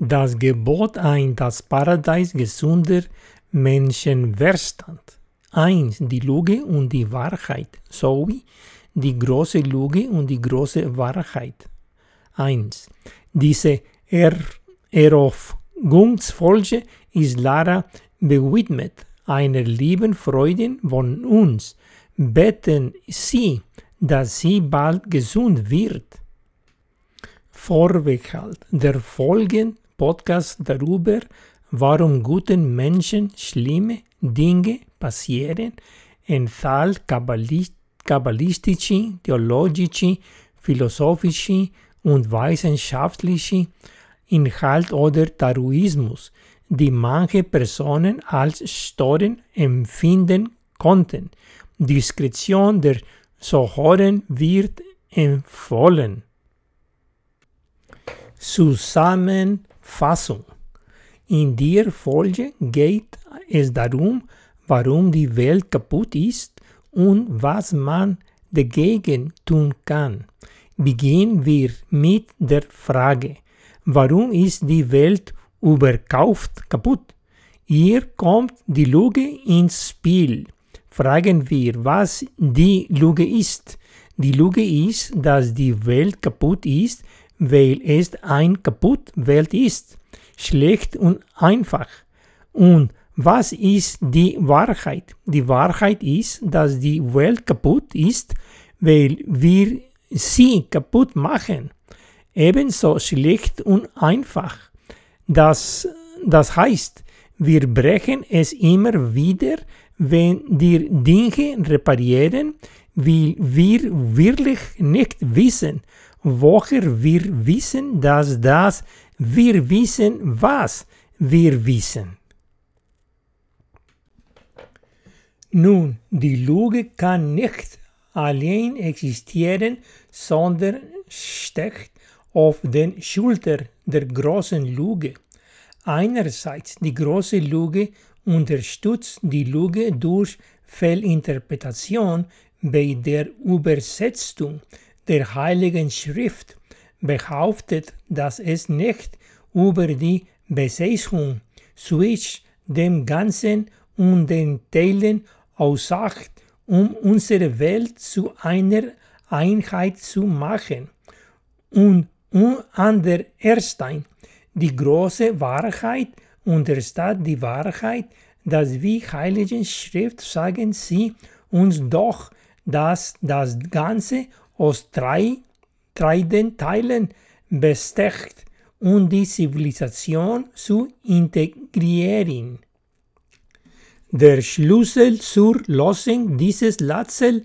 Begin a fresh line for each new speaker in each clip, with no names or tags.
das Gebot ein, das Paradies gesunder Menschenverstand. Eins, die Lüge und die Wahrheit, sowie die große Lüge und die große Wahrheit. Eins, diese er Erofgungsfolge ist Lara bewidmet einer lieben Freundin von uns. Beten Sie, dass sie bald gesund wird. Vorbehalt der folgende Podcast darüber, warum guten Menschen schlimme Dinge passieren, enthalten kabbalistische, theologische, philosophische und wissenschaftliche Inhalt oder Taoismus, die manche Personen als störend empfinden konnten. Diskretion der Zuhörer wird empfohlen. Zusammenfassung. In der Folge geht es darum, warum die Welt kaputt ist und was man dagegen tun kann. Beginnen wir mit der Frage, warum ist die Welt überkauft kaputt? Hier kommt die Lüge ins Spiel. Fragen wir, was die Lüge ist. Die Lüge ist, dass die Welt kaputt ist, weil es ein kaputt Welt ist. Schlecht und einfach. Und was ist die Wahrheit? Die Wahrheit ist, dass die Welt kaputt ist, weil wir sie kaputt machen. Ebenso schlecht und einfach. Das, das heißt, wir brechen es immer wieder, wenn wir Dinge reparieren, weil wir wirklich nicht wissen, woher wir wissen, dass das wir wissen, was wir wissen. Nun, die Lüge kann nicht allein existieren, sondern steckt auf den Schultern der großen Lüge. Einerseits die große Lüge unterstützt die Lüge durch Fehlinterpretation bei der Übersetzung der Heiligen Schrift, behauptet, dass es nicht über die Besetzung zwischen dem Ganzen und den Teilen aussagt, um unsere Welt zu einer Einheit zu machen. Und an der Erstein, die große Wahrheit unterstatt die Wahrheit, dass wie Heiligen Schrift sagen sie uns doch, dass das Ganze aus drei, drei Teilen bestecht und die Zivilisation zu integrieren. Der Schlüssel zur Lösung dieses Rätsels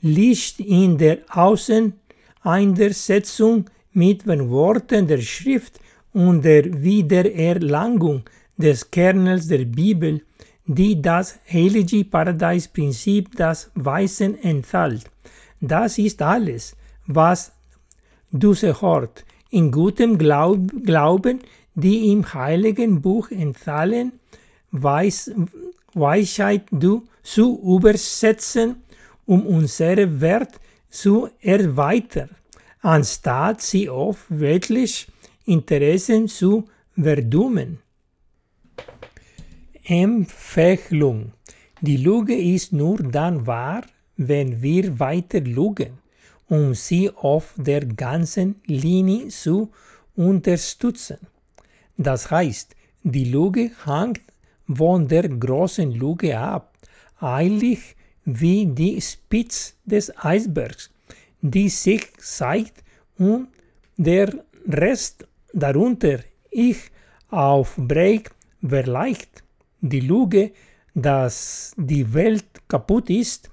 liegt in der Auseinandersetzung mit den Worten der Schrift und der Wiedererlangung des Kernels der Bibel, die das heilige Paradeisprinzip das Weißen enthält. Das ist alles, was Dusse hört, in gutem Glaub Glauben die im heiligen Buch enthalten Weis Weisheit du zu übersetzen, um unsere Wert zu erweitern, anstatt sie auf weltlich Interessen zu verdummen. Empfehlung. Die Lüge ist nur dann wahr, wenn wir weiter lügen, um sie auf der ganzen Linie zu unterstützen. Das heißt, die Lüge hängt von der großen Lüge ab, eilig wie die Spitze des Eisbergs, die sich zeigt und der Rest darunter ich aufbricht, vielleicht die Lüge, dass die Welt kaputt ist,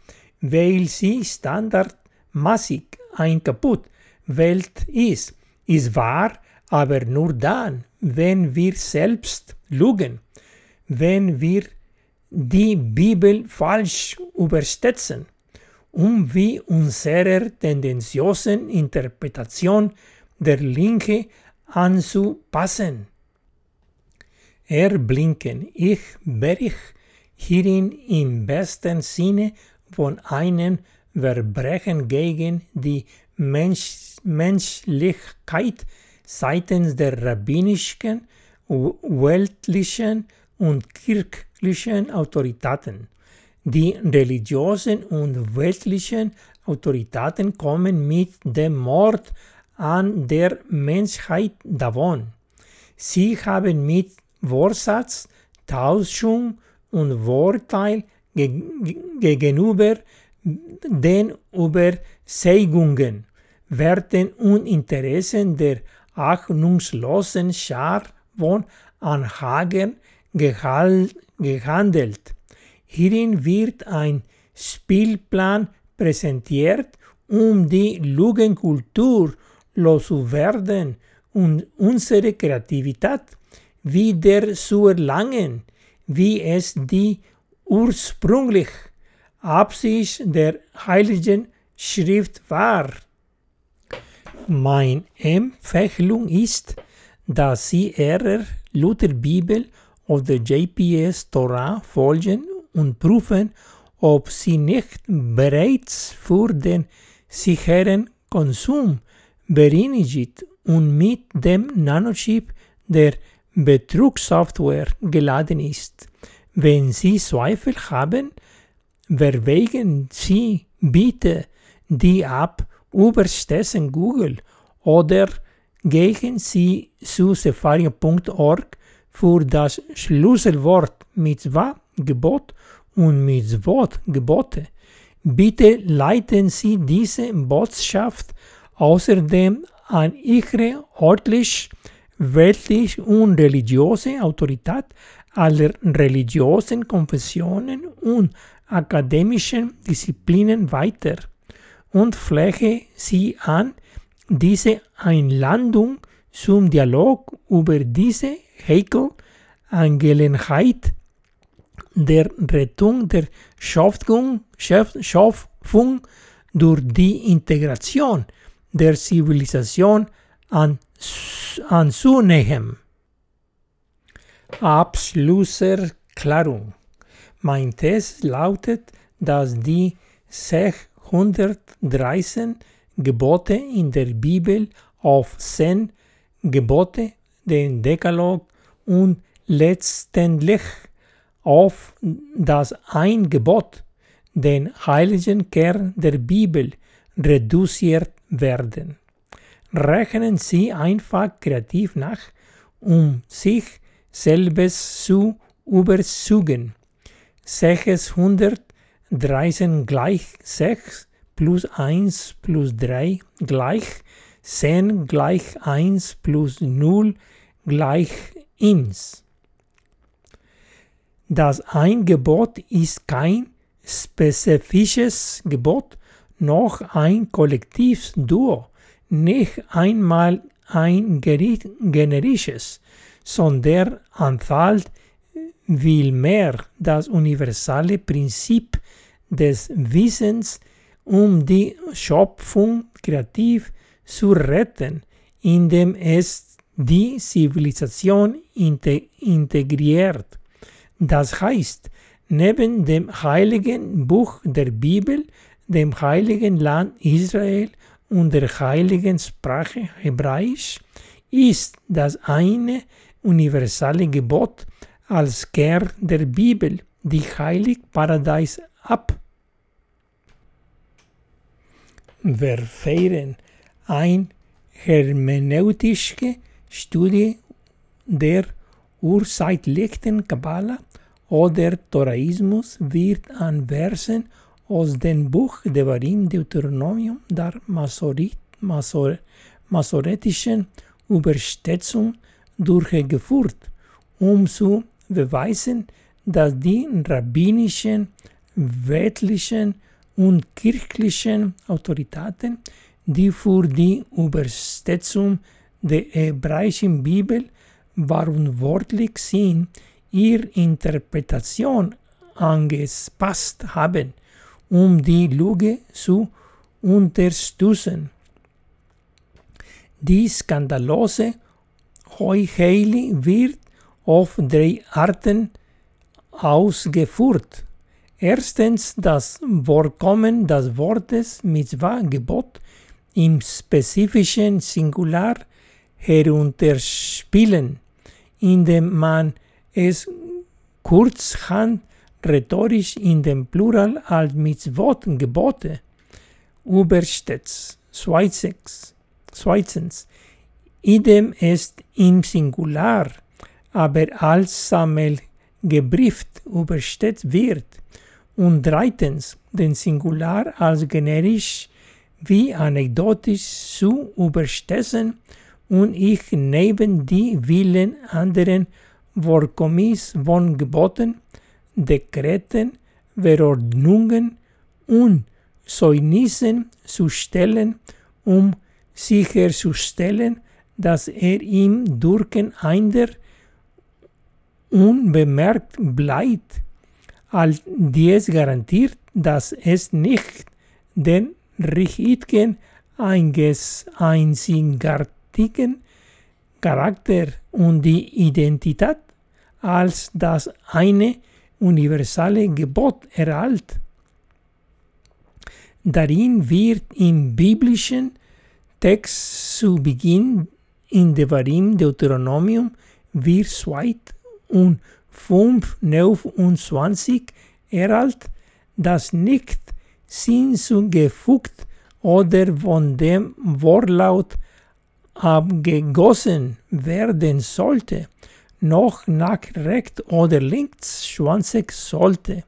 weil sie standardmäßig ein kaputt. Welt ist, ist wahr, aber nur dann, wenn wir selbst lügen. Wenn wir die Bibel falsch übersetzen, um wie unserer tendenziösen Interpretation der Linke anzupassen. Erblinken, ich bericht hierin im besten Sinne von einem Verbrechen gegen die Mensch Menschlichkeit, seitens der rabbinischen, weltlichen und kirchlichen Autoritäten. Die religiösen und weltlichen Autoritäten kommen mit dem Mord an der Menschheit davon. Sie haben mit Vorsatz, Tauschung und Vorteil gegenüber den Überzeugungen, Werten und Interessen der ahnungslosen Schar von Anhagern gehandelt. Hierin wird ein Spielplan präsentiert, um die Lügenkultur loszuwerden und unsere Kreativität wieder zu erlangen, wie es die ursprüngliche Absicht der Heiligen Schrift war. Meine Empfehlung ist, dass Sie Ihrer Lutherbibel oder JPS Torah folgen und prüfen, ob sie nicht bereits für den sicheren Konsum bereinigt und mit dem Nanochip der Betrugssoftware geladen ist. Wenn Sie Zweifel haben, verwegen Sie bitte die App überstessen Google oder gehen Sie zu safari.org für das Schlüsselwort Mitzvah, Gebot und Mitzvot, Gebote. Bitte leiten Sie diese Botschaft außerdem an Ihre örtlich, weltlich und religiöse Autorität aller religiösen Konfessionen und akademischen Disziplinen weiter und fläche Sie an, diese Einladung zum Dialog über diese heikel Angelegenheit der Rettung der Schöpfung, Schöpfung durch die Integration der Zivilisation an, anzunehmen. Abschlusserklärung. Mein Test lautet, dass die 613 Gebote in der Bibel auf 10 Gebote, den Dekalog und letztendlich auf das ein Gebot, den heiligen Kern der Bibel, reduziert werden. Rechnen Sie einfach kreativ nach, um sich selbst zu überzeugen. 613 gleich 6 plus 1 plus 3 gleich 10 gleich 1 plus 0 gleich 1. Das ein Gebot ist kein spezifisches Gebot, noch ein Kollektivduo, nicht einmal ein generisches, sondern enthält vielmehr das universelle Prinzip des Wissens, um die Schöpfung kreativ zu retten, indem es die Zivilisation integriert. Das heißt, neben dem heiligen Buch der Bibel, dem heiligen Land Israel und der heiligen Sprache Hebräisch, ist das eine universelle Gebot als Kern der Bibel, die heilig Paradies ab. Wir feiern eine hermeneutische Studie der urzeitlichen Kabbala oder Toraismus wird an Versen aus dem Buch Devarim Deuteronomium der masoretischen Übersetzung durchgeführt, um zu beweisen, dass die rabbinischen, weltlichen und kirchlichen Autoritäten, die für die Übersetzung der hebräischen Bibel verantwortlich sind, ihre Interpretation angepasst haben, um die Lüge zu unterstützen. Die skandalose Heucheli wird auf drei Arten ausgeführt. Erstens das Vorkommen des Wortes Mitzvah Gebot im spezifischen Singular herunterspielen, indem man es kurzhand rhetorisch in dem Plural als Mitzvot Gebote übersetzt. Zweitens, idem ist im Singular, aber als Sammelgebrieft übersetzt wird. Und drittens, den Singular als generisch wie anekdotisch zu übersetzen und ich neben die vielen anderen Vorkommis von Geboten, Dekreten, Verordnungen und Zeugnissen zu stellen, um sicherzustellen, dass er im Durcheinander unbemerkt bleibt, all dies garantiert, dass es nicht den richtigen einzigartigen Charakter und die Identität als das eine universale Gebot erhält. Darin wird im biblischen Text zu Beginn in Devarim Deuteronomium wir 2 und 5, 29 erhält, das nicht hinzugefügt oder von dem Wortlaut abgegossen werden sollte, noch nach rechts oder links schwanzig sollte.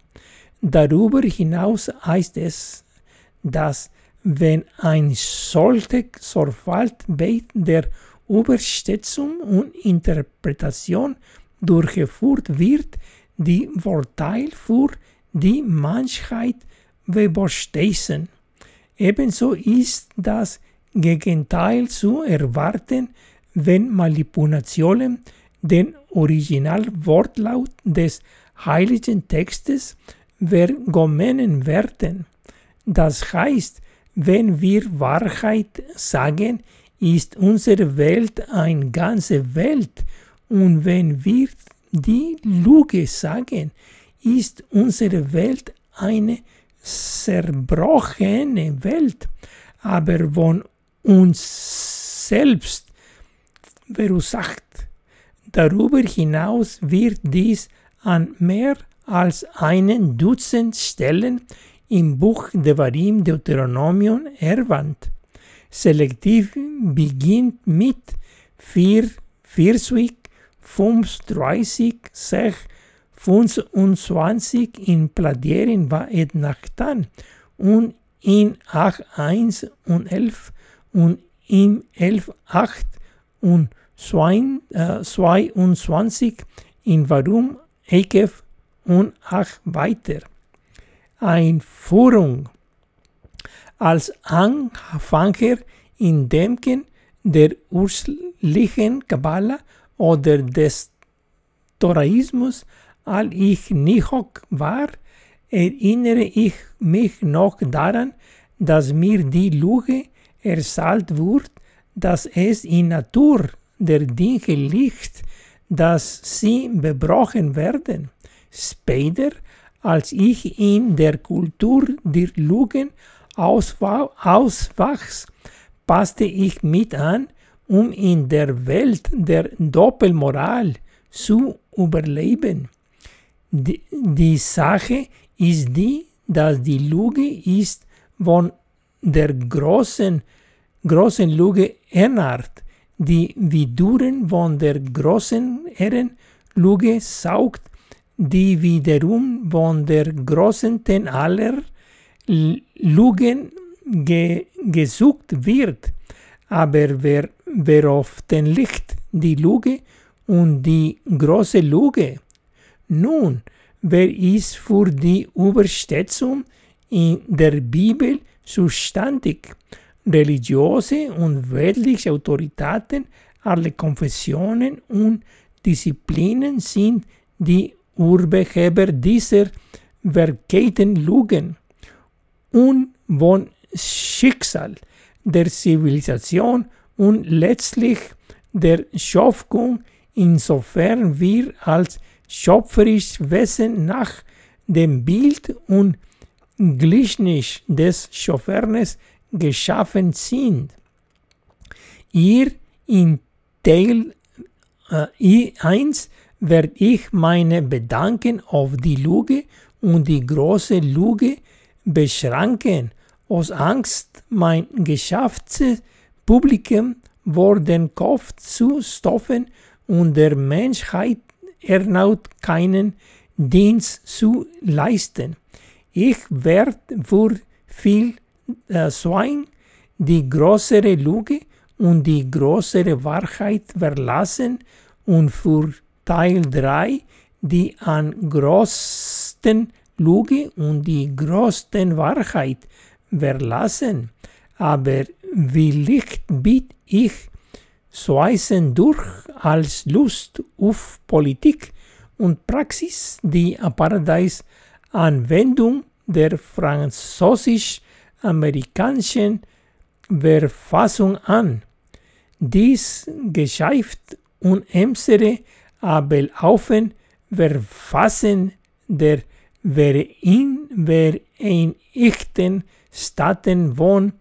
Darüber hinaus heißt es, dass wenn ein solches Sorgfalt bei der Übersetzung und Interpretation durchgeführt wird, die Vorteil für die Menschheit übersteigen. Ebenso ist das Gegenteil zu erwarten, wenn Manipulationen den Originalwortlaut des heiligen Textes vergommen werden. Das heißt, wenn wir Wahrheit sagen, ist unsere Welt eine ganze Welt und wenn wir die Lüge sagen, ist unsere Welt eine zerbrochene Welt, aber von uns selbst verursacht. Darüber hinaus wird dies an mehr als einen Dutzend Stellen im Buch Devarim Deuteronomium erwähnt. Selektiv beginnt mit 4, 40, 35, 6, 25 in Pladieren war et Nachtan und in 8, 1 und 11 und in 11, 8 und 22 in Warum, Ekev und 8 weiter. Einführung als Anfänger in Denken der ursprünglichen Kabbala oder des Toraismus, als ich Nihok war, erinnere ich mich noch daran, dass mir die Lüge erzählt wurde, dass es in Natur der Dinge liegt, dass sie bebrochen werden. Später als ich in der Kultur der Lügen auswachs, passte ich mit an, um in der Welt der Doppelmoral zu überleben. Die, die Sache ist die, dass die Lüge ist von der großen, großen Lüge ernährt, die wiederum von der großen Ehrenlüge saugt die wiederum von der großen aller Lügen ge gesucht wird. Aber wer, wer auf den Licht die Lüge und die große Lüge? Nun, wer ist für die Übersetzung in der Bibel zuständig? Religiöse und weltliche Autoritäten, alle Konfessionen und Disziplinen sind die Urheber dieser verkehrten Lügen und von Schicksal der Zivilisation und letztlich der Schöpfung, insofern wir als schöpferisches Wesen nach dem Bild und Gleichnis des Schöpfers geschaffen sind. Ihr Teil äh, 1 werde ich meine Bedanken auf die Lüge und die große Lüge beschränken, aus Angst, mein Geschäftspublikum vor den Kopf zu stoffen und der Menschheit erneut keinen Dienst zu leisten. Ich werde für viel äh, Schwein die größere Lüge und die größere Wahrheit verlassen und für Teil 3 die an größten Lüge und die größten Wahrheit verlassen. Aber wie Licht biet ich Schweißen durch als Lust auf Politik und Praxis die Paradise-Anwendung der französisch-amerikanischen Verfassung an. Dies Geschäft und unsere Abelaufen verfassen der Vereinigten Staaten von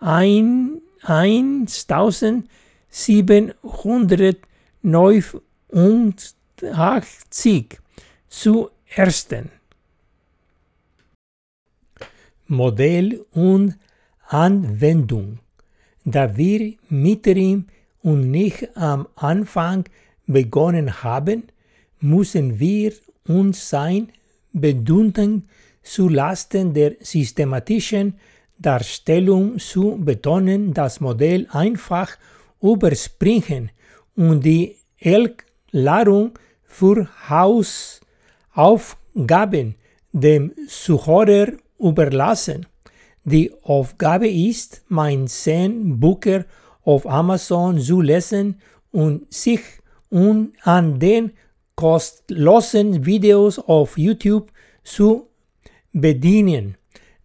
1789 zu ersten. Modell und Anwendung. Da wir mittendrin und nicht am Anfang begonnen haben, müssen wir uns sein Bedeutung zu Lasten der systematischen Darstellung zu betonen, das Modell einfach überspringen und die Erklärung für Hausaufgaben dem Zuhörer überlassen. Die Aufgabe ist, mein Zen Booker auf Amazon zu lesen und sich und an den kostenlosen Videos auf YouTube zu bedienen.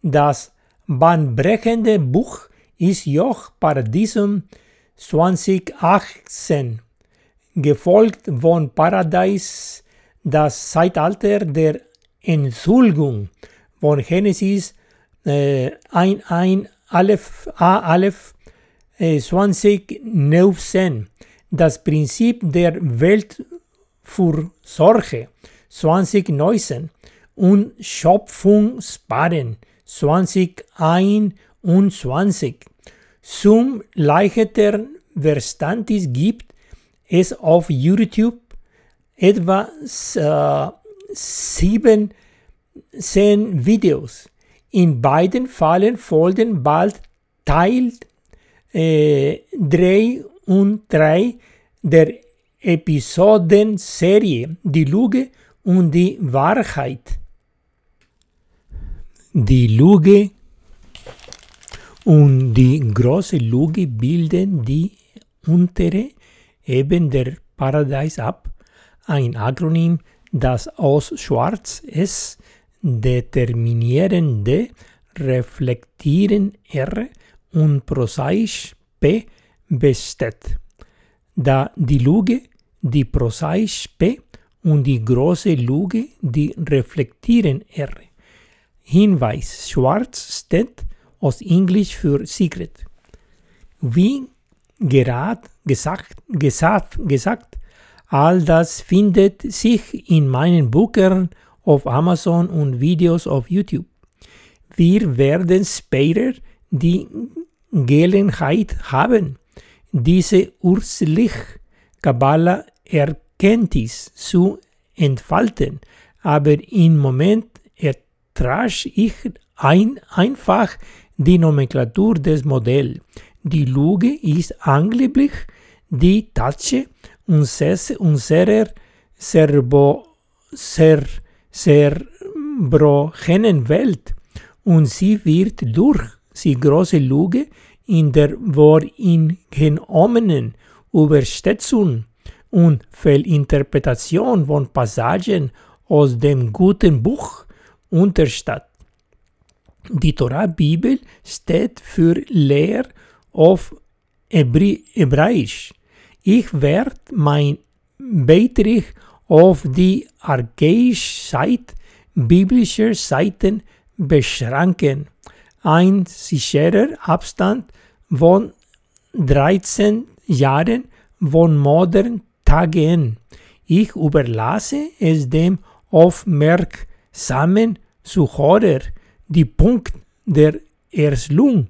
Das bahnbrechende Buch ist Joch Paradiesum 2018, gefolgt von Paradise, das Zeitalter der Enthulgung von Genesis äh, 1, 1 Aleph, A Aleph äh, 2019, das Prinzip der Weltfürsorge 2019 und Schöpfungspaaren 2021. Zum leichteren Verständnis gibt es auf YouTube etwa äh, 17 Videos. In beiden Fällen folgen bald Teil äh, 3 und 3 der Episodenserie Die Lüge und die Wahrheit. Die Lüge und die große Lüge bilden die untere Ebene der Paradise ab, ein Akronym, das aus Schwarz S determinierende reflektieren R und prosaisch P besteht. Da die Lüge, die prosaisch P und die große Lüge, die reflektieren R. Hinweis: Schwarz steht aus Englisch für Secret. Wie gerade gesagt, gesagt, gesagt, all das findet sich in meinen Büchern auf Amazon und Videos auf YouTube. Wir werden später die Gelegenheit haben, diese urslich Kabbalah Erkenntnis zu entfalten, aber im Moment trasch ich ein, einfach die Nomenklatur des Modells. Die Lüge ist angeblich die Tatsche unserer Serbo, Ser, Serbrogenen Welt und sie wird durch die große Lüge in der voringenommenen Übersetzung und Fehlinterpretation von Passagen aus dem guten Buch Unterstadt. Die Torah-Bibel steht für Lehr auf Hebräisch. Ich werde mein Beitrag auf die archaische Seite biblischer Seiten beschränken. Ein sicherer Abstand von 13 Jahren von modernen Tagen. Ich überlasse es dem aufmerksamen Zuhörer, die Punkt der Erslung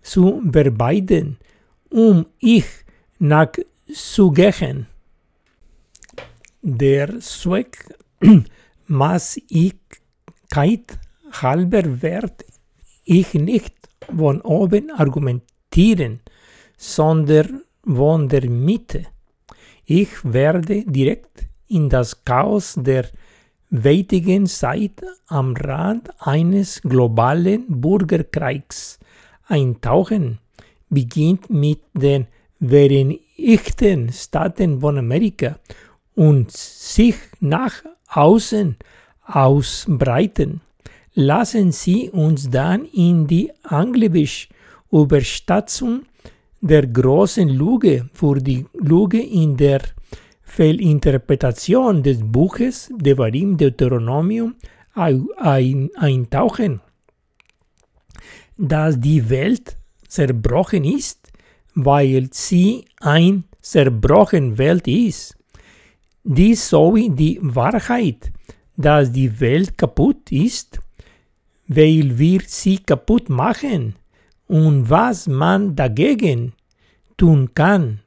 zu bearbeiten, um ich nachzugehen. Der Zweck Maßigkeit halber werd ich nicht von oben argumentieren, sondern von der Mitte. Ich werde direkt in das Chaos der heutigen Zeit am Rand eines globalen Bürgerkriegs eintauchen, beginnt mit den Vereinigten Staaten von Amerika und sich nach außen ausbreiten. Lassen Sie uns dann in die anglisch Überstatzung der großen Lüge für die Lüge in der Fehlinterpretation des Buches Devarim Deuteronomium eintauchen. Dass die Welt zerbrochen ist, weil sie ein zerbrochen Welt ist. Dies sowie die Wahrheit, dass die Welt kaputt ist, weil wir sie kaputt machen und was man dagegen tun kann.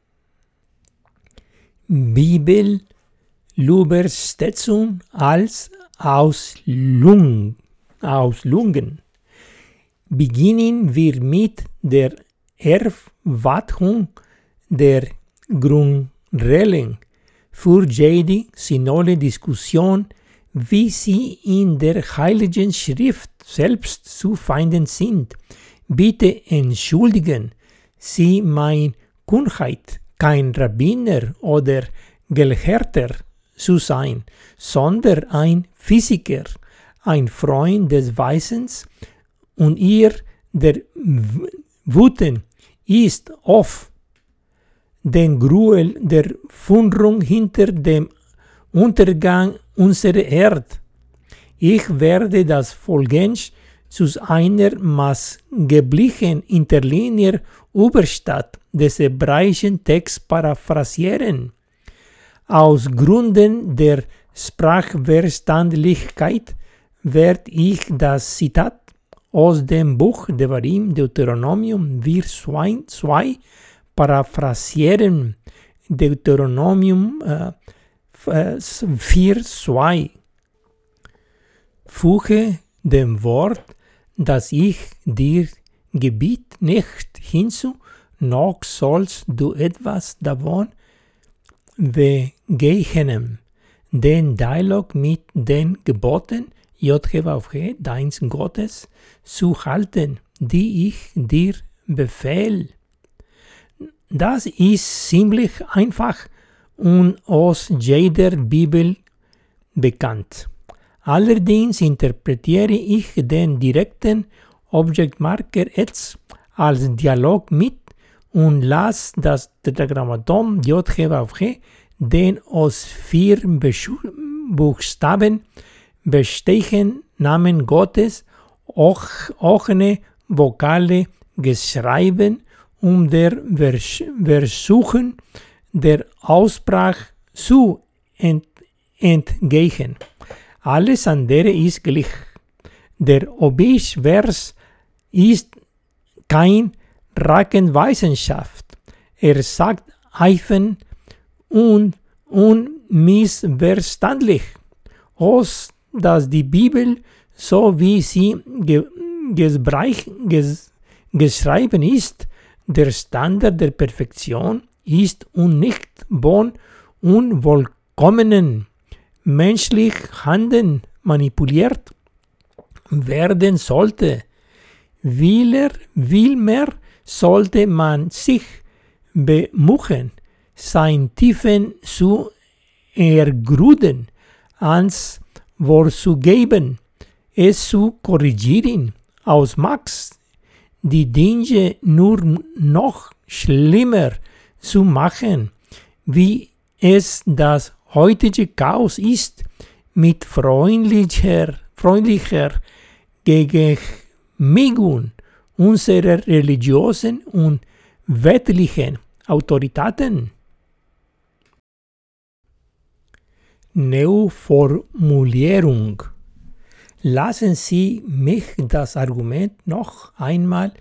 Bibel Übersetzung als Auslung, Auslungen. Beginnen wir mit der Erwartung der Grundregeln für jede synode Diskussion, wie sie in der Heiligen Schrift selbst zu finden sind. Bitte entschuldigen Sie mein Kunheit, kein Rabbiner oder Gelehrter zu sein, sondern ein Physiker, ein Freund des Weisens und ihr der Wuten ist oft den Gruel der Fundrung hinter dem Untergang unserer Erde. Ich werde das folgend zu einer maßgeblichen Interlinear Überstadt des hebräischen Texts paraphrasieren. Aus Gründen der Sprachverständlichkeit werde ich das Zitat aus dem Buch Devarim Deuteronomium 4.2 paraphrasieren. Deuteronomium äh, 4.2 Füge dem Wort, das ich dir gebiet, nicht hinzu, noch sollst du etwas davon weggehenem. Den Dialog mit den Geboten JHWH, deins Gottes, zu halten, die ich dir befehl. Das ist ziemlich einfach und aus jeder Bibel bekannt. Allerdings interpretiere ich den direkten Object-Marker jetzt als Dialog mit und lasse das Tetragrammaton JHWH den aus vier Buchstaben bestehenden Namen Gottes auch ohne Vokale geschrieben, um der Versuchen der Aussprache zu ent entgehen. Alles andere ist gleich. Der Obisch-Vers ist kein Rackenwissenschaft. Er sagt eifen und unmissverständlich aus, dass die Bibel, so wie sie ge ges geschrieben ist, der Standard der Perfektion ist und nicht von unvollkommenen menschlich Handeln manipuliert werden sollte. Vielmehr, vielmehr sollte man sich bemühen, sein Tiefen zu ergründen, ans Wort zu geben, es zu korrigieren, aus Max die Dinge nur noch schlimmer zu machen, wie es das heutige Chaos ist, mit freundlicher, freundlicher Gegenmigung unserer religiösen und weltlichen Autoritäten. Neuformulierung. Lassen Sie mich das Argument noch einmal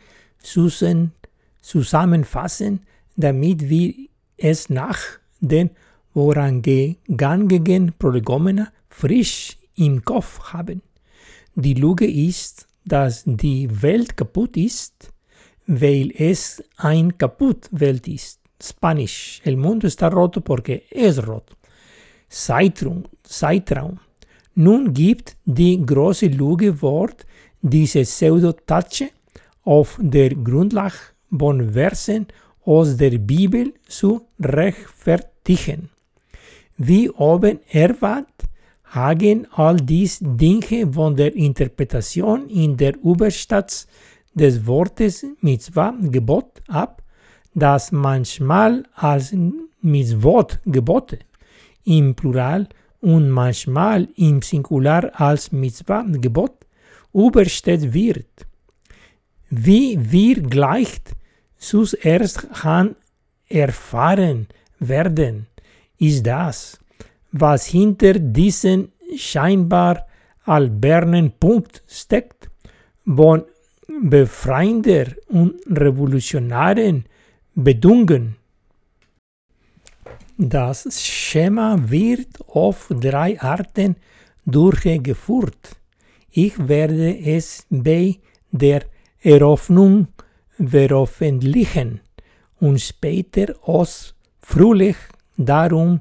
zusammenfassen, damit wir es nach den vorangegangenen Prolegomena frisch im Kopf haben. Die Lüge ist, dass die Welt kaputt ist, weil es ein kaputt Welt ist. Spanisch. El mundo está roto porque es roto. Zeitraum. Zeitraum. Nun gibt die große Lüge Wort diese Pseudotatsche auf der Grundlage von Versen aus der Bibel zu rechtfertigen. Wie oben erwartet, hagen all dies Dinge von der Interpretation in der Übersatz des Wortes Mitzvah Gebot ab, das manchmal als Mitzvot Gebote im Plural und manchmal im Singular als Mitzvah Gebot übersteht wird. Wie wir gleich zuerst erfahren werden, ist das, was hinter diesem scheinbar albernen Punkt steckt, von befreiender und revolutionären Bedingungen. Das Schema wird auf drei Arten durchgeführt. Ich werde es bei der Eröffnung veröffentlichen und später ausführlich darum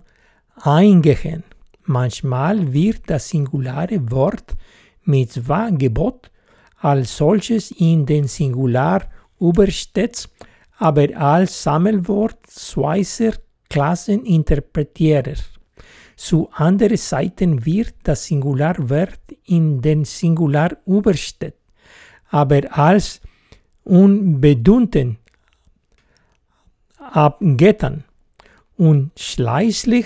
eingehen. Manchmal wird das singulare Wort Mitzvah Gebot als solches in den Singular übersetzt, aber als Sammelwort zweier Klassen interpretiert. Zu anderen Seiten wird das Singularwort in den Singular übersetzt, aber als unbedeutend abgetan. Und schließlich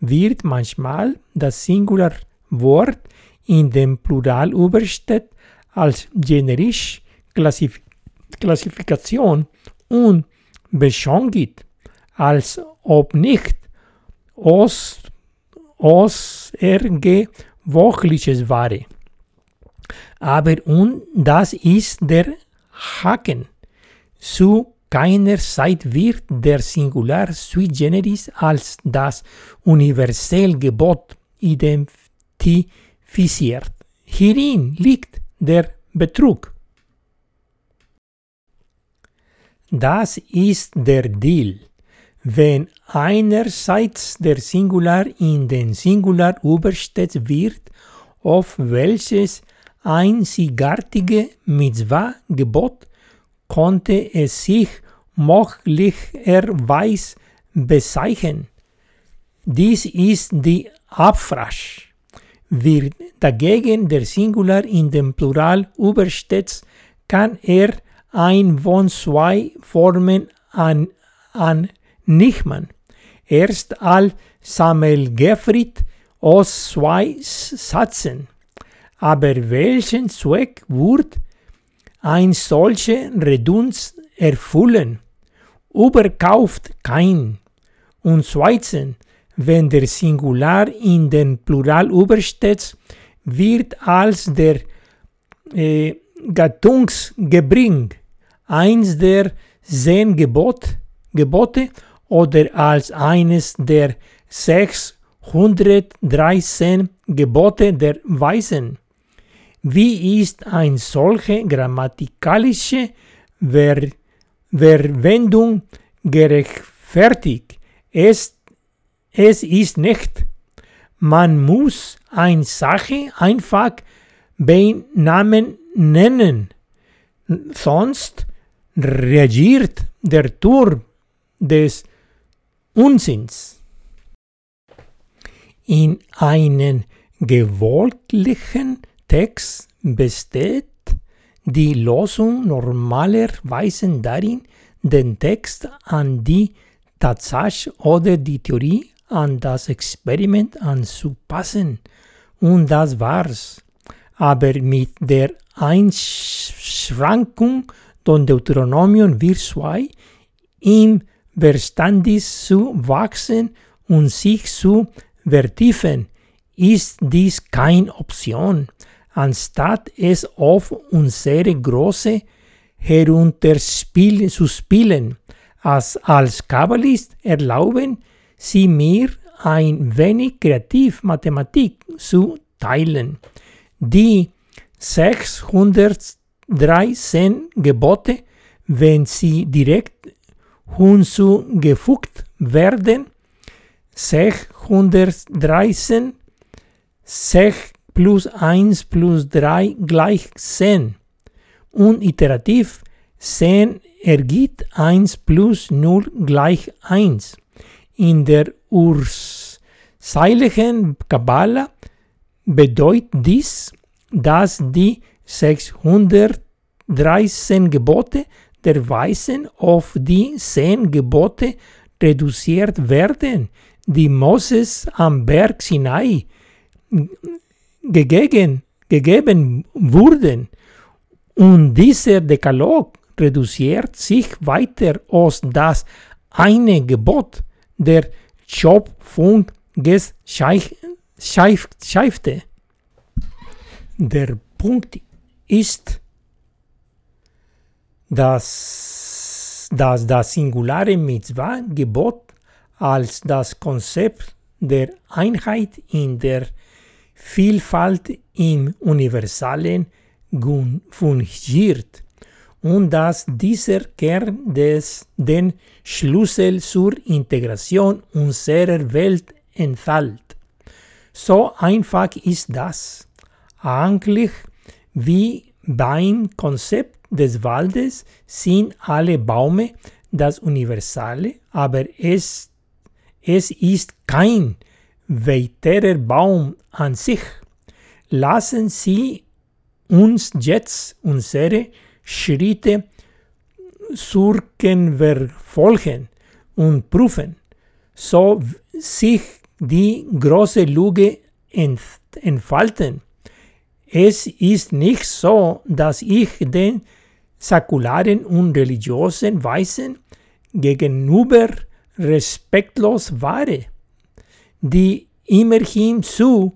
wird manchmal das Singularwort in dem Plural übersetzt als generisch Klassif Klassifikation und beschonigt, als ob nicht aus, außergewöhnliches wäre. Aber und das ist der Haken. Zu keiner Zeit wird der Singular sui generis als das universell Gebot identifiziert. Hierin liegt der Betrug. Das ist der Deal. Wenn einerseits der Singular in den Singular übersetzt wird, auf welches einzigartige Mitzvah-Gebot konnte es sich möglicherweise bezeichnen. Dies ist die Abfrage. Wird dagegen der Singular in dem Plural übersetzt, kann er ein von zwei Formen an, annehmen. Erst als Sammelgefrit aus zwei Sätzen. Aber welchen Zweck wird ein solcher Redunz erfüllen? Überkauft kein. Und zweitens, wenn der Singular in den Plural übersteht, wird als der äh, Gattungsgebring eins der zehn Gebot, Gebote oder als eines der 613 Gebote der Weisen. Wie ist eine solche grammatikalische Ver Verwendung gerechtfertigt? Es, es ist nicht. Man muss eine Sache einfach bei Namen nennen, sonst reagiert der Turm des Unsinns. In einem gewollten Text besteht die Losung normalerweise darin, den Text an die Tatsache oder die Theorie an das Experiment anzupassen. Und das war's. Aber mit der Einschränkung von Deuteronomium wir zwei im Verstandis zu wachsen und sich zu vertiefen ist dies keine Option, anstatt es auf unsere große herunterspielen zu spielen. Als, als Kabbalist erlauben Sie mir ein wenig Kreativmathematik zu teilen. Die 613 Gebote, wenn sie direkt hinzugefügt werden, 613, 6 plus 1 plus 3 gleich 10 und iterativ 10 ergibt 1 plus 0 gleich 1. In der urzeitlichen Kabbala bedeutet dies, dass die 613 Gebote der Weisen auf die 10 Gebote reduziert werden, die Moses am Berg Sinai gegeben, gegeben wurden. Und dieser Dekalog reduziert sich weiter aus das eine Gebot der Schöpfung scheifte. Der Punkt ist, dass, dass das singulare Mitzvah-Gebot als das Konzept der Einheit in der Vielfalt im Universalen fungiert und dass dieser Kern des, den Schlüssel zur Integration unserer Welt enthält. So einfach ist das. Eigentlich wie beim Konzept des Waldes sind alle Bäume das Universale, aber es, es ist kein weiterer Baum an sich. Lassen Sie uns jetzt unsere Schritte surken verfolgen und prüfen, so sich die große Lüge entfalten. Es ist nicht so, dass ich den säkularen und religiösen Weisen gegenüber respektlos war, die immerhin zu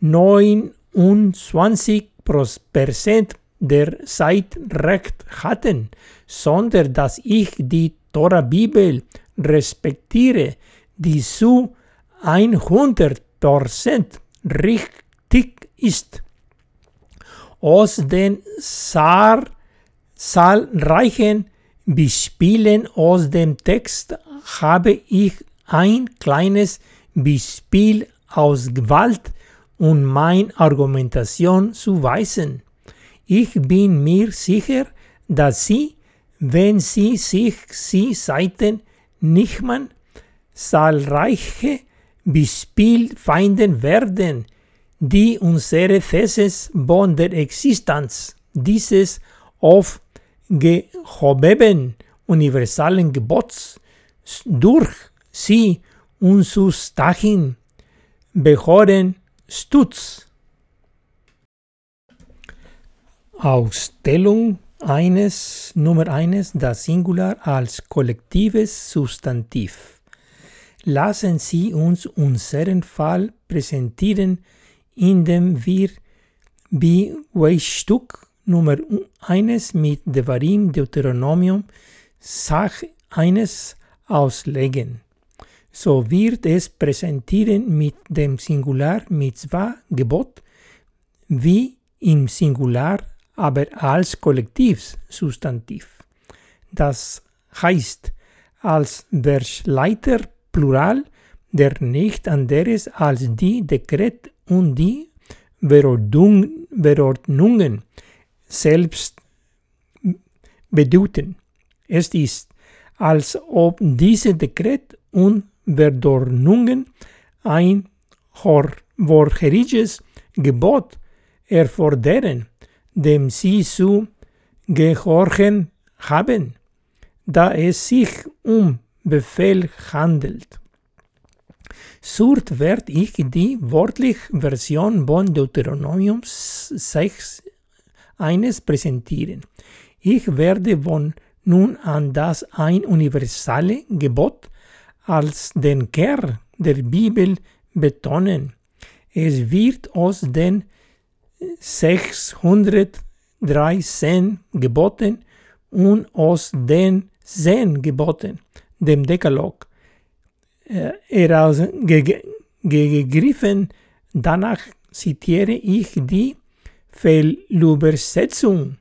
29 Prozent der Zeit recht hatten, sondern dass ich die Tora-Bibel respektiere, die zu 100% richtig ist. Aus den zahlreichen Beispielen aus dem Text habe ich ein kleines Beispiel ausgewählt, um meine Argumentation zu weisen. Ich bin mir sicher, dass Sie, wenn Sie sich die Seiten nicht mehr zahlreiche Beispiele finden werden, die unsere Thesis von der Existenz dieses aufgehobenen universalen Gebots durch sie uns dahin behoren stutz. Ausstellung eines Nummer eines das Singular als kollektives Substantiv. Lassen Sie uns unseren Fall präsentieren, indem wir wie Stück Nummer eines mit Devarim Deuteronomium Sach eines auslegen. So wird es präsentieren mit dem Singular Mitzvah Gebot wie im Singular, aber als Kollektivsubstantiv. Das heißt, als Versleiter Plural, der nicht anderes als die Dekret und die Verordnungen selbst bedeuten. Es ist, als ob diese Dekret und Verordnungen ein vorheriges Gebot erfordern, dem sie zu gehorchen haben, da es sich um Befehl handelt. Surt werd ich die wörtliche Version von Deuteronomium 6 eines präsentieren. Ich werde von nun an das ein universale Gebot als den Kern der Bibel betonen. Es wird aus den 613 Geboten und aus den 10 Geboten, dem Dekalog, äh, herausgegriffen. Danach zitiere ich die Fehlübersetzung,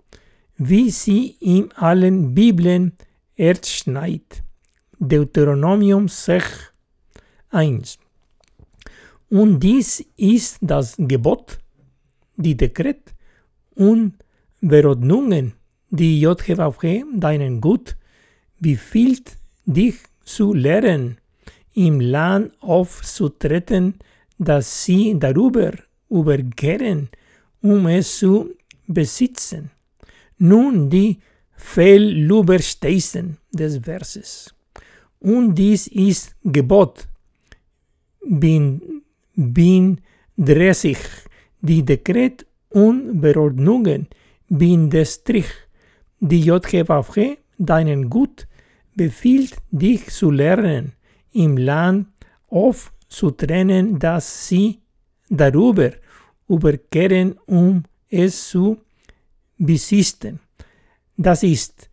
wie sie in allen Bibeln erscheint. Deuteronomium 6, 1. Und dies ist das Gebot, die Dekret und Verordnungen, die JHWH deinen Gut befiehlt, dich zu lehren, im Land aufzutreten, dass sie darüber überkehren, um es zu besitzen. Nun die Fehlüberstehung des Verses. Und dies ist Gebot. Bin, bin 30. Die Dekret und Verordnungen bin des Strich. Die JHWH, deinen Gut, befiehlt dich zu lernen, im Land aufzutrennen, dass sie darüber überkehren, um es zu besitzen. Das ist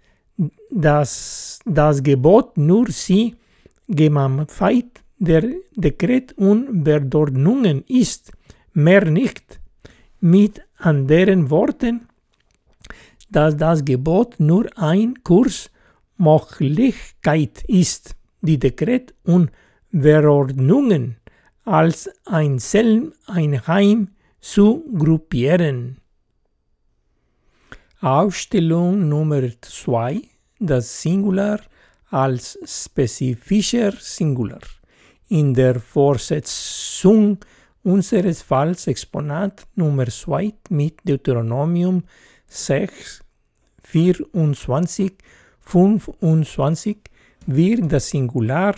dass das Gebot nur sie Gemeinheit der Dekret und Verordnungen ist, mehr nicht. Mit anderen Worten, dass das Gebot nur ein Kurs Möglichkeit ist, die Dekret und Verordnungen als einzeln Einheim zu gruppieren. Ausstellung Nummer 2, das Singular als spezifischer Singular. In der Fortsetzung unseres Falls Exponat Nummer 2 mit Deuteronomium 6, 24, 25 wird das Singular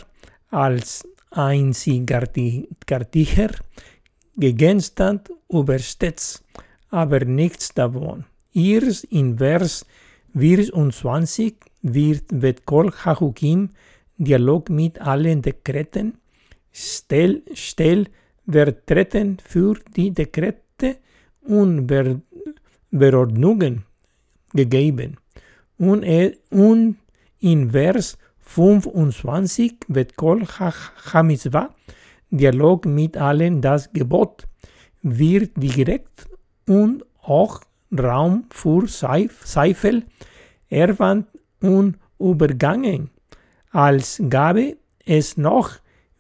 als einzigartiger Gegenstand übersetzt, aber nichts davon. Erst in Vers 24 wird Betkol Hachukim Dialog mit allen Dekreten stell, stellvertreten für die Dekrete und Ver, Verordnungen gegeben. Und, er, und in Vers 25 wird Kol Hamitzvah, Dialog mit allen das Gebot, wird direkt und auch Raum für Seif, Seifel, Erwand und übergangen. Als Gabe es noch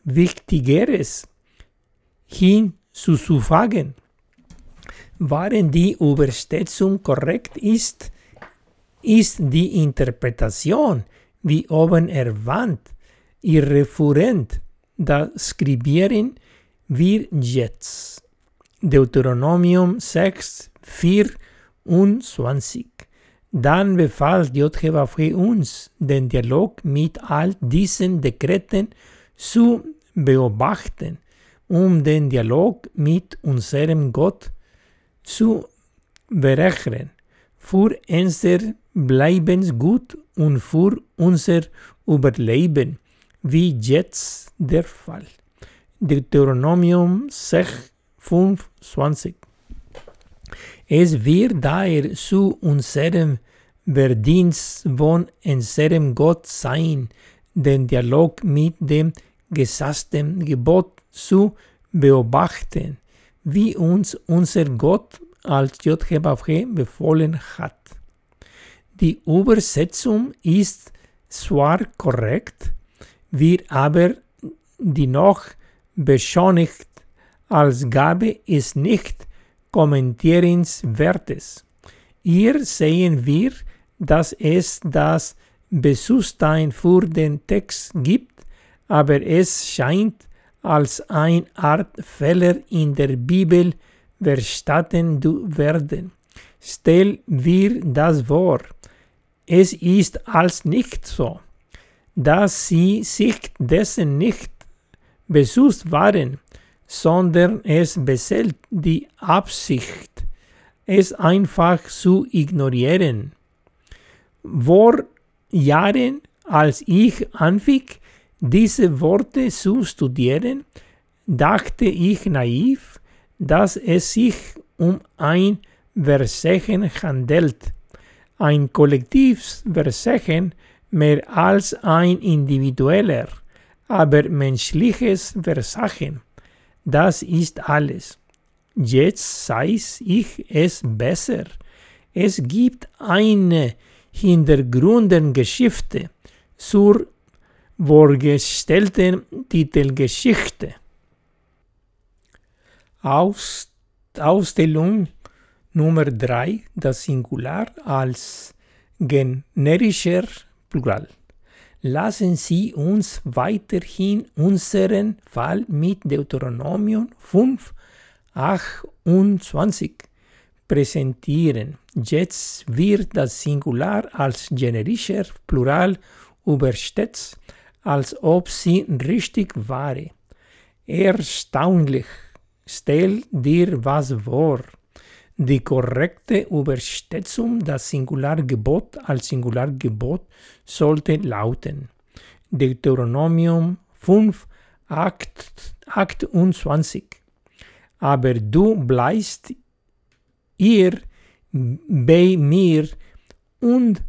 Wichtigeres hinzuzufügen. Waren die Übersetzung korrekt ist, ist die Interpretation, wie oben erwähnt, irreführend. Das skribieren wir jetzt. Deuteronomium 6, 4 und 20. Dann befahl JHWH uns, den Dialog mit all diesen Dekreten zu beobachten, um den Dialog mit unserem Gott zu berechnen, für unser Bleibensgut und für unser Überleben, wie jetzt der Fall. Deuteronomium 6, 25. Es wird daher zu unserem Verdienst von unserem Gott sein, den Dialog mit dem gesassten Gebot zu beobachten, wie uns unser Gott als JHWH befohlen hat. Die Übersetzung ist zwar korrekt, wird aber die noch beschönigt als Gabe ist nicht kommentierenswertes. Hier sehen wir, dass es das Bewusstsein für den Text gibt, aber es scheint als eine Art Fehler in der Bibel verstanden zu werden. Stell wir das vor. Es ist als nicht so, dass sie sich dessen nicht bewusst waren, sondern es beselt die Absicht, es einfach zu ignorieren. Vor Jahren, als ich anfing, diese Worte zu studieren, dachte ich naiv, dass es sich um ein Versehen handelt, ein Kollektivversehen mehr als ein individueller, aber menschliches Versagen. Das ist alles. Jetzt weiß ich es besser. Es gibt eine Hintergrundgeschichte zur vorgestellten Titelgeschichte. Aus, Ausstellung Nummer 3, das Singular als generischer Plural. Lassen Sie uns weiterhin unseren Fall mit Deuteronomium 5, 28 präsentieren. Jetzt wird das Singular als generischer Plural übersetzt, als ob sie richtig wäre. Erstaunlich, stell dir was vor. Die korrekte Übersetzung das Singulargebot als Singulargebot sollte lauten Deuteronomium 5, 8, 28. Aber du bleibst ihr bei mir und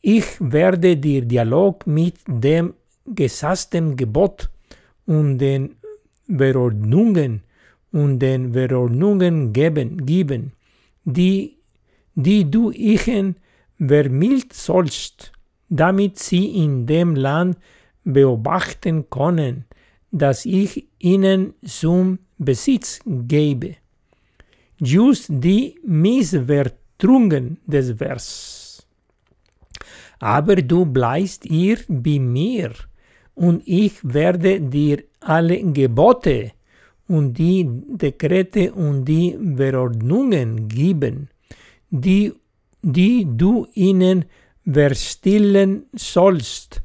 ich werde dir Dialog mit dem gesassten Gebot und den Verordnungen und den Verordnungen geben, geben die, die du ihnen vermild sollst, damit sie in dem Land beobachten können, das ich ihnen zum Besitz gebe. Just die Missvertrungen des Vers. Aber du bleibst ihr bei mir, und ich werde dir alle Gebote und die Dekrete und die Verordnungen geben, die, die du ihnen verstillen sollst,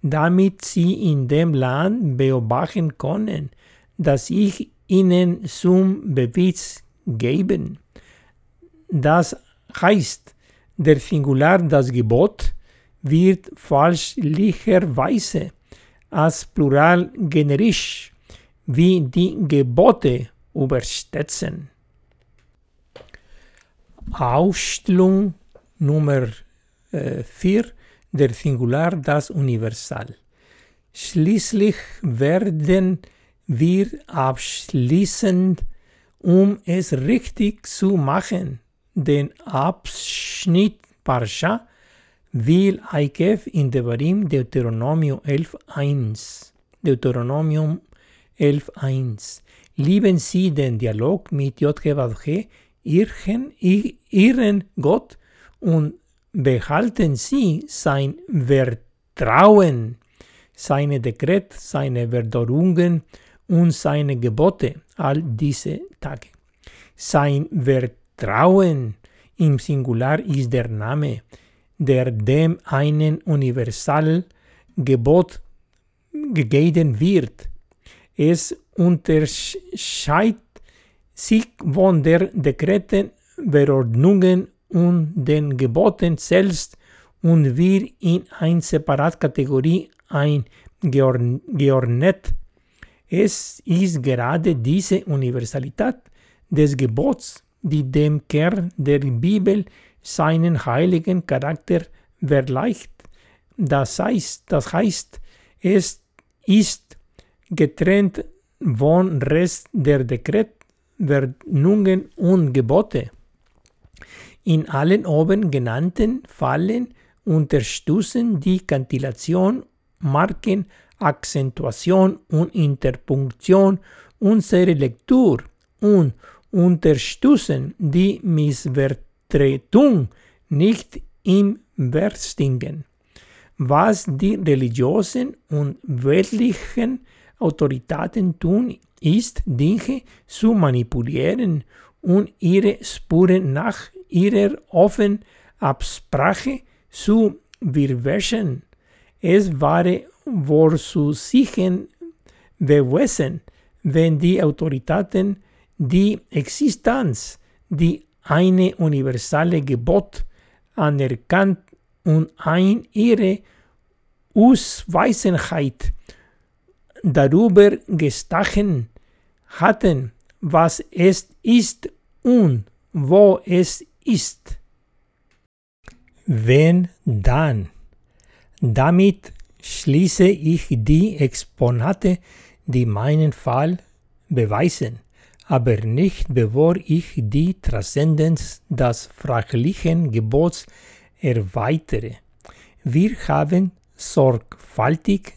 damit sie in dem Land beobachten können, das ich ihnen zum Besitz geben. Das heißt, der Singular das Gebot wird falschlicherweise als Plural generisch wie die Gebote übersetzen. Ausstellung Nummer 4 äh, der Singular das Universal. Schließlich werden wir abschließend, um es richtig zu machen, den Abschnitt Parsha will Aikev in Devarim Deuteronomium 11.1. Deuteronomium 11.1. Lieben Sie den Dialog mit JHWH, ihren, ihren Gott, und behalten Sie sein Vertrauen, seine Dekret, seine Verdorungen und seine Gebote all diese Tage. Sein Vertrauen im Singular ist der Name, der dem einen Universalgebot gegeben wird. Es unterscheidet sich von der Dekreten, Verordnungen und den Geboten selbst und wird in eine Separatkategorie eingeordnet. Es ist gerade diese Universalität des Gebots, die dem Kern der Bibel seinen heiligen Charakter verleiht. Das heißt, das heißt, es ist getrennt von Rest der Dekret, Verordnungen und Gebote. In allen oben genannten Fallen unterstützen die Kantillation, Marken, Akzentuation und Interpunktion unsere Lektur und unterstützen die Missvertretung nicht im Verstingen. Was die religiösen und weltlichen Autoritäten tun, ist, Dinge zu manipulieren und ihre Spuren nach ihrer offenen Absprache zu verwischen. Es war vorzusichen gewesen, wenn die Autoritäten die Existenz, die eine universale Gebot anerkannt und ein ihre Ausweisenheit darüber gestachen hatten, was es ist und wo es ist. Wenn dann. Damit schließe ich die Exponate, die meinen Fall beweisen, aber nicht bevor ich die Transzendenz des fraglichen Gebots erweitere. Wir haben sorgfältig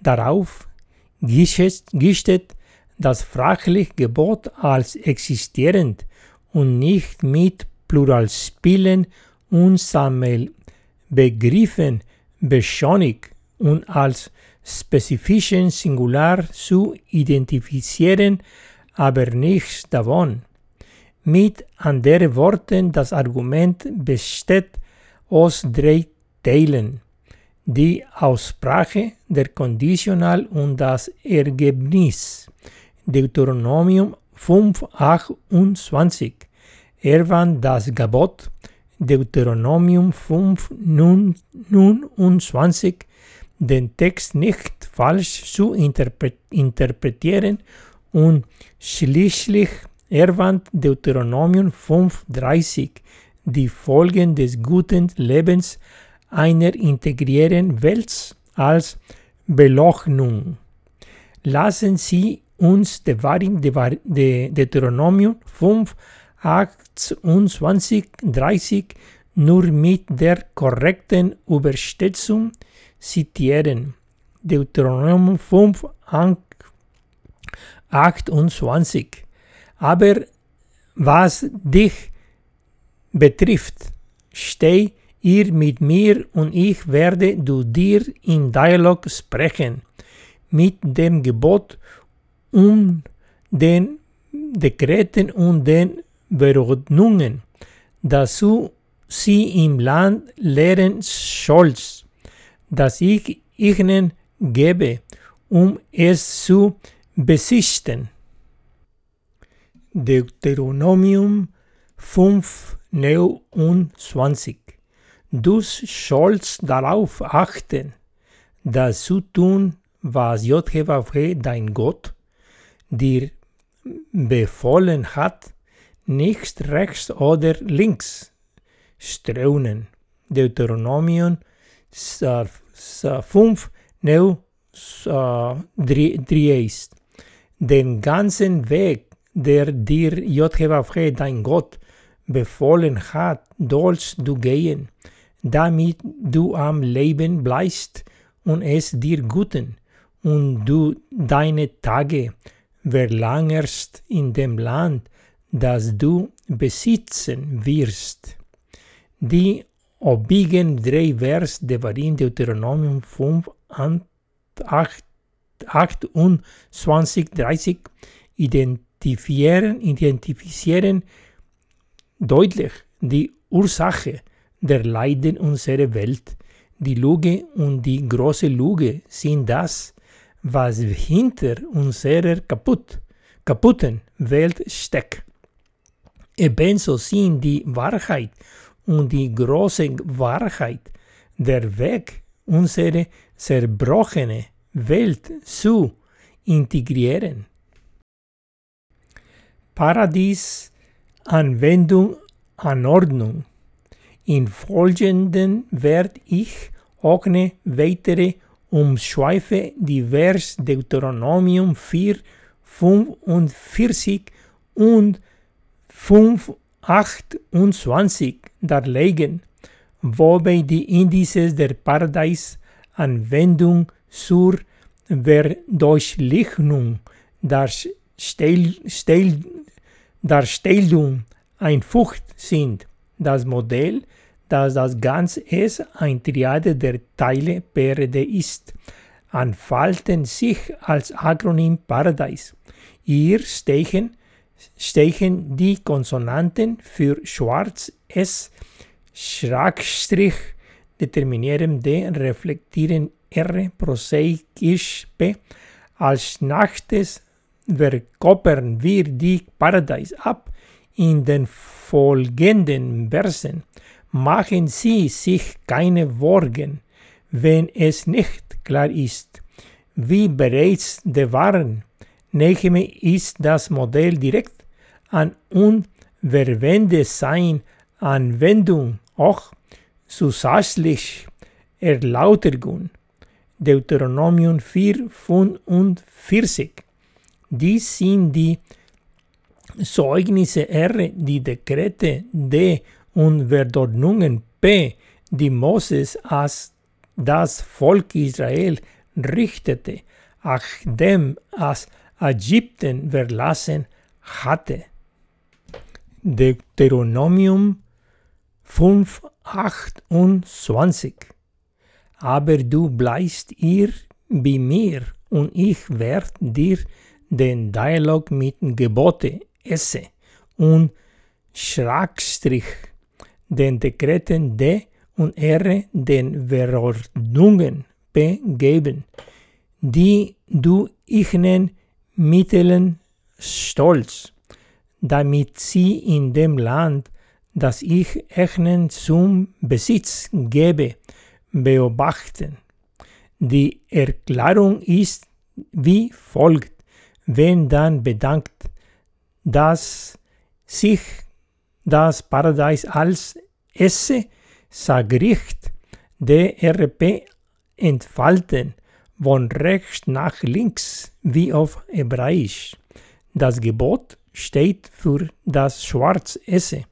darauf gestellt, das fragliche Gebot als existierend und nicht mit Pluralspielen und Sammelbegriffen beschönigt und als spezifischen Singular zu identifizieren, aber nichts davon. Mit anderen Worten, das Argument besteht aus drei Teilen. Die Aussprache, der Konditional und das Ergebnis. Deuteronomium 5, 28. Erwann das Gebot. Deuteronomium 5, 29. Den Text nicht falsch zu interpretieren und schließlich erwandt Deuteronomium 5, 30 die Folgen des guten Lebens einer integrierten Welt als Belochnung. Lassen Sie uns die de Deuteronomium 5, 28, 30 nur mit der korrekten Übersetzung zitieren. Deuteronomium 5, 28. Aber was dich betrifft, steh ihr mit mir und ich werde du dir in Dialog sprechen, mit dem Gebot und den Dekreten und den Verordnungen, dazu sie im Land lehren sollst, das ich ihnen gebe, um es zu besichten. Deuteronomium 5, 29 Du sollst darauf achten, dass du tun, was JHWH dein Gott dir befohlen hat, nicht rechts oder links streunen. Deuteronomium 5, 9, 3 ist. Den ganzen Weg, der dir JHWH dein Gott befohlen hat, sollst du gehen, damit du am Leben bleibst und es dir guten und du deine Tage verlangerst in dem Land, das du besitzen wirst. Die obigen drei Vers der in Deuteronomium 5, 8, 28, 30 identifizieren, identifizieren deutlich die Ursache der Leiden unserer Welt. Die Lüge und die große Lüge sind das, was hinter unserer kaputt, kaputten Welt steckt. Ebenso sind die Wahrheit und die große Wahrheit der Weg, unsere zerbrochene Welt zu integrieren. Paradies Anwendung Anordnung. In folgenden werde ich ohne weitere Umschweife die Vers Deuteronomium 4, 45 und 5, 28 darlegen, wobei die Indizes der Paradise-Anwendung zur Verdurchlichtung Darstellung einfucht sind. Das Modell, das das Ganze ist, ein Triade der Teile per D ist, anfalten sich als Akronym Paradise. Hier stechen, stechen die Konsonanten für Schwarz S, Schrägstrich, determinieren D, reflektieren R, prosaikisch P. Als nachtes verkörpern wir die Paradise ab in den folgenden Versen machen Sie sich keine Worgen, wenn es nicht klar ist, wie bereits der Waren, Nehme ist das Modell direkt an und verwende sein Anwendung auch zusätzlich Erläuterung. Deuteronomium 4, 45. Dies sind die Zeugnisse R, die Dekrete D und Verordnungen P, die Moses als das Volk Israel richtete, nachdem es Ägypten verlassen hatte. Deuteronomium 5, 28 Aber du bleibst ihr bei mir und ich werde dir den Dialog mit Gebote esse und Schrägstrich den Dekreten D und R den Verordnungen P geben, die du ihnen mittelen stolz, damit sie in dem Land, das ich ihnen zum Besitz gebe, beobachten. Die Erklärung ist wie folgt, wenn dann bedankt, dass sich das Paradies als Esse Sagricht DRP entfalten, von rechts nach links wie auf Hebräisch. Das Gebot steht für das Schwarzesse.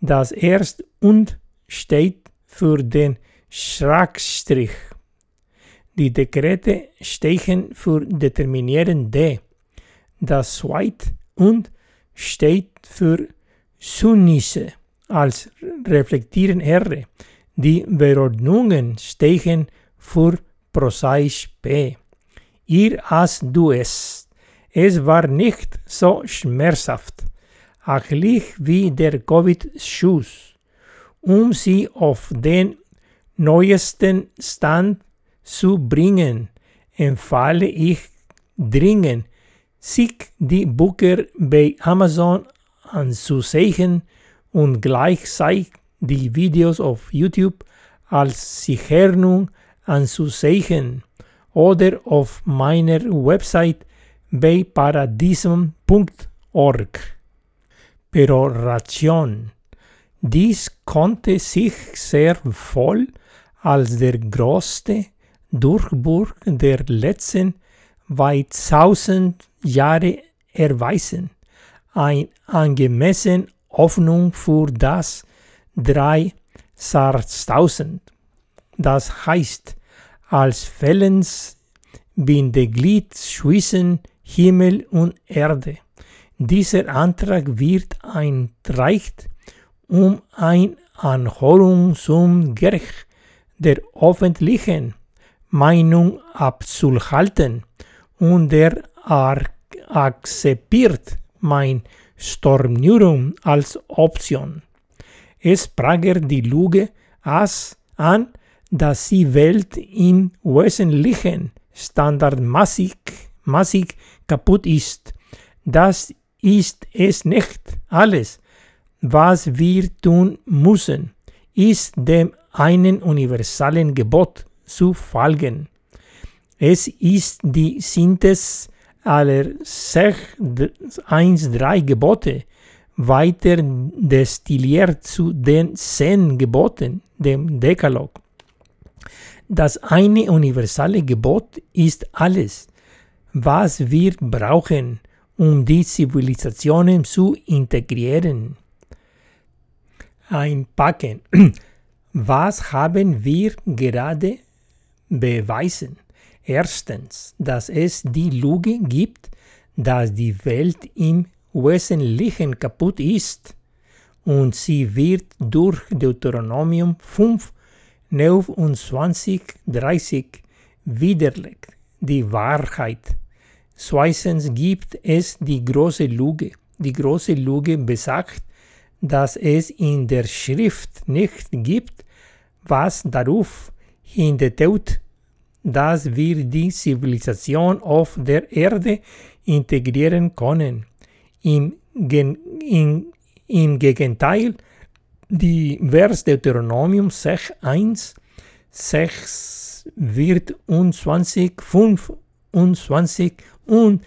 Das Erst und steht für den Schrägstrich. Die Dekrete stehen für determinieren D. Das Zweit und steht für Sunnisse als reflektieren R. Die Verordnungen stehen für prosaisch P. Ihr as du es. Es war nicht so schmerzhaft, ähnlich wie der Covid-Schuss. Um sie auf den neuesten Stand zu bringen, empfehle ich dringend, sich die Bücher bei Amazon anzusehen und gleichzeitig die Videos auf YouTube als Sicherung anzusehen oder auf meiner Website bei paradisum.org. Peroration. Dies konnte sich sehr wohl als der größte Durchbruch der letzten weit tausend Jahre erweisen. Ein angemessen Hoffnung für das 3000. Das heißt, als Fellens Bindeglied zwischen Himmel und Erde. Dieser Antrag wird einreicht, um ein Anhörung zum Gericht der öffentlichen Meinung abzuhalten und er akzeptiert mein Stormnium als Option. Es prager die Lüge an, dass die Welt im Wesentlichen standardmäßig massig kaputt ist. Das ist es nicht. Alles, was wir tun müssen, ist dem einen universalen Gebot zu folgen. Es ist die Synthese aller sech 1, 3 Gebote weiter destilliert zu den zehn Geboten, dem Dekalog. Das eine universale Gebot ist alles, was wir brauchen, um die Zivilisationen zu integrieren. Einpacken. Was haben wir gerade beweisen? Erstens, dass es die Lüge gibt, dass die Welt im Wesentlichen kaputt ist und sie wird durch Deuteronomium 5 29, 30 widerlegt die Wahrheit. Zweitens gibt es die große Lüge. Die große Lüge besagt, dass es in der Schrift nicht gibt, was darauf hindeutet, dass wir die Zivilisation auf der Erde integrieren können. Im, in, im Gegenteil, die Vers Deuteronomium 6, 1, 6 wird 25, 25 und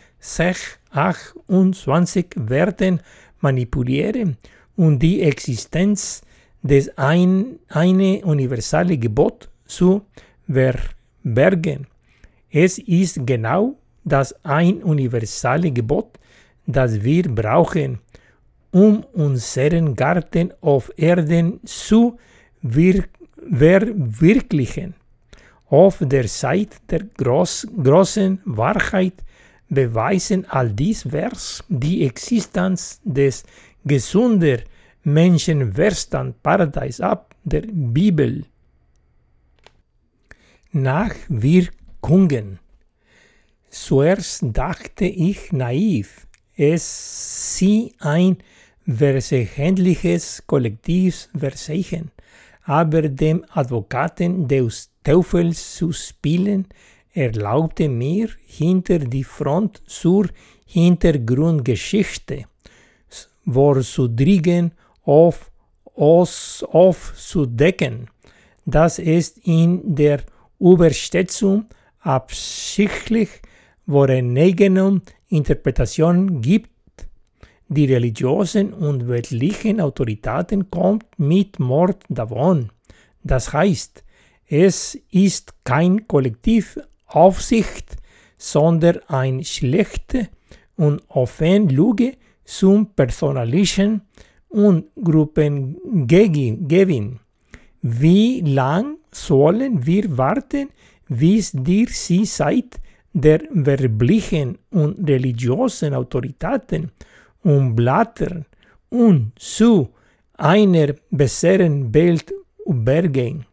28 werden manipulieren und die Existenz des ein, eine universale Gebot zu verbergen. Es ist genau das ein universale Gebot, das wir brauchen, um unseren Garten auf Erden zu wir verwirklichen. Auf der Seite der groß, großen Wahrheit beweisen all dies Vers die Existenz des gesunder Menschenverstand Paradies ab der Bibel. Nachwirkungen. Zuerst dachte ich naiv, es sie ein versehentliches Kollektivversehen, aber dem Advokaten des Teufels zu spielen, erlaubte mir, hinter die Front zur Hintergrundgeschichte vorzudringen, auf, aufzudecken, dass es in der Übersetzung absichtlich vorgenommen Interpretation gibt, die religiösen und weltlichen Autoritäten kommt mit Mord davon. Das heißt, es ist kein Kollektivaufsicht, sondern eine schlechte und offene Lüge zum personalischen und Gruppengewinn. Wie lang sollen wir warten, bis dir sie seit der werblichen und religiösen Autoritäten umblättern und zu einer besseren Welt übergehen?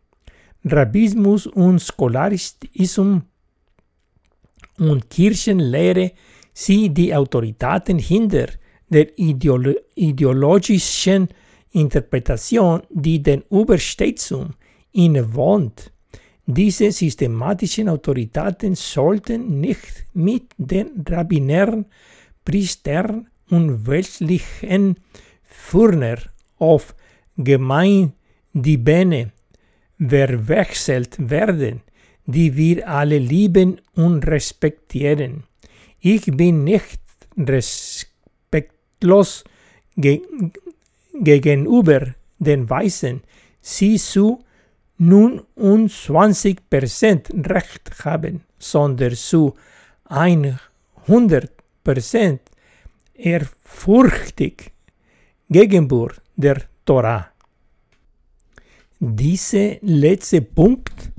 Rabbismus und Scholarismus und Kirchenlehre sie die Autoritäten hinter der Ideolo ideologischen Interpretation, die den Übersetzung innewohnt. Diese systematischen Autoritäten sollten nicht mit den Rabbinern, Priestern und weltlichen Führer auf Gemeindebene verwechselt werden, die wir alle lieben und respektieren. Ich bin nicht respektlos ge gegenüber den Weißen, sie zu nun 20% Recht haben, sondern zu 100% ehrfurchtig gegenüber der Torah. Dieser letzte Punkt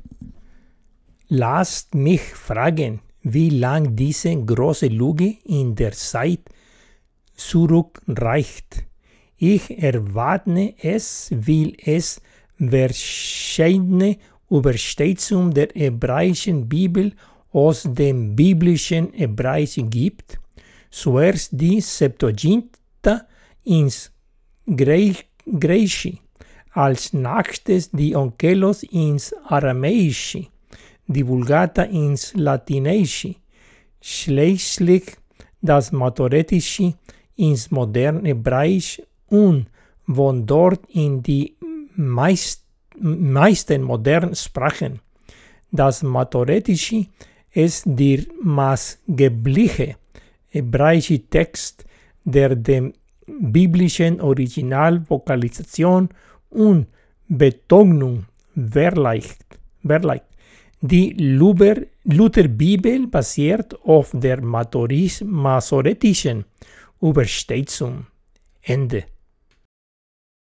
lasst mich fragen, wie lang diese große Lüge in der Zeit zurückreicht. Ich erwarte es, weil es verschiedene Übersetzungen der hebräischen Bibel aus dem biblischen Hebräisch gibt. Zuerst die Septuaginta ins Griechische als nächstes die Onkelos ins Aramäische, die Vulgata ins Latinesische, schließlich das Masoretische ins moderne Hebräisch und von dort in die meist, meisten modernen Sprachen. Das Masoretische ist der maßgebliche hebräische Text, der dem biblischen Originalvokalisation und Betonung verleicht. Die Lutherbibel basiert auf der masoretischen Übersetzung. Ende.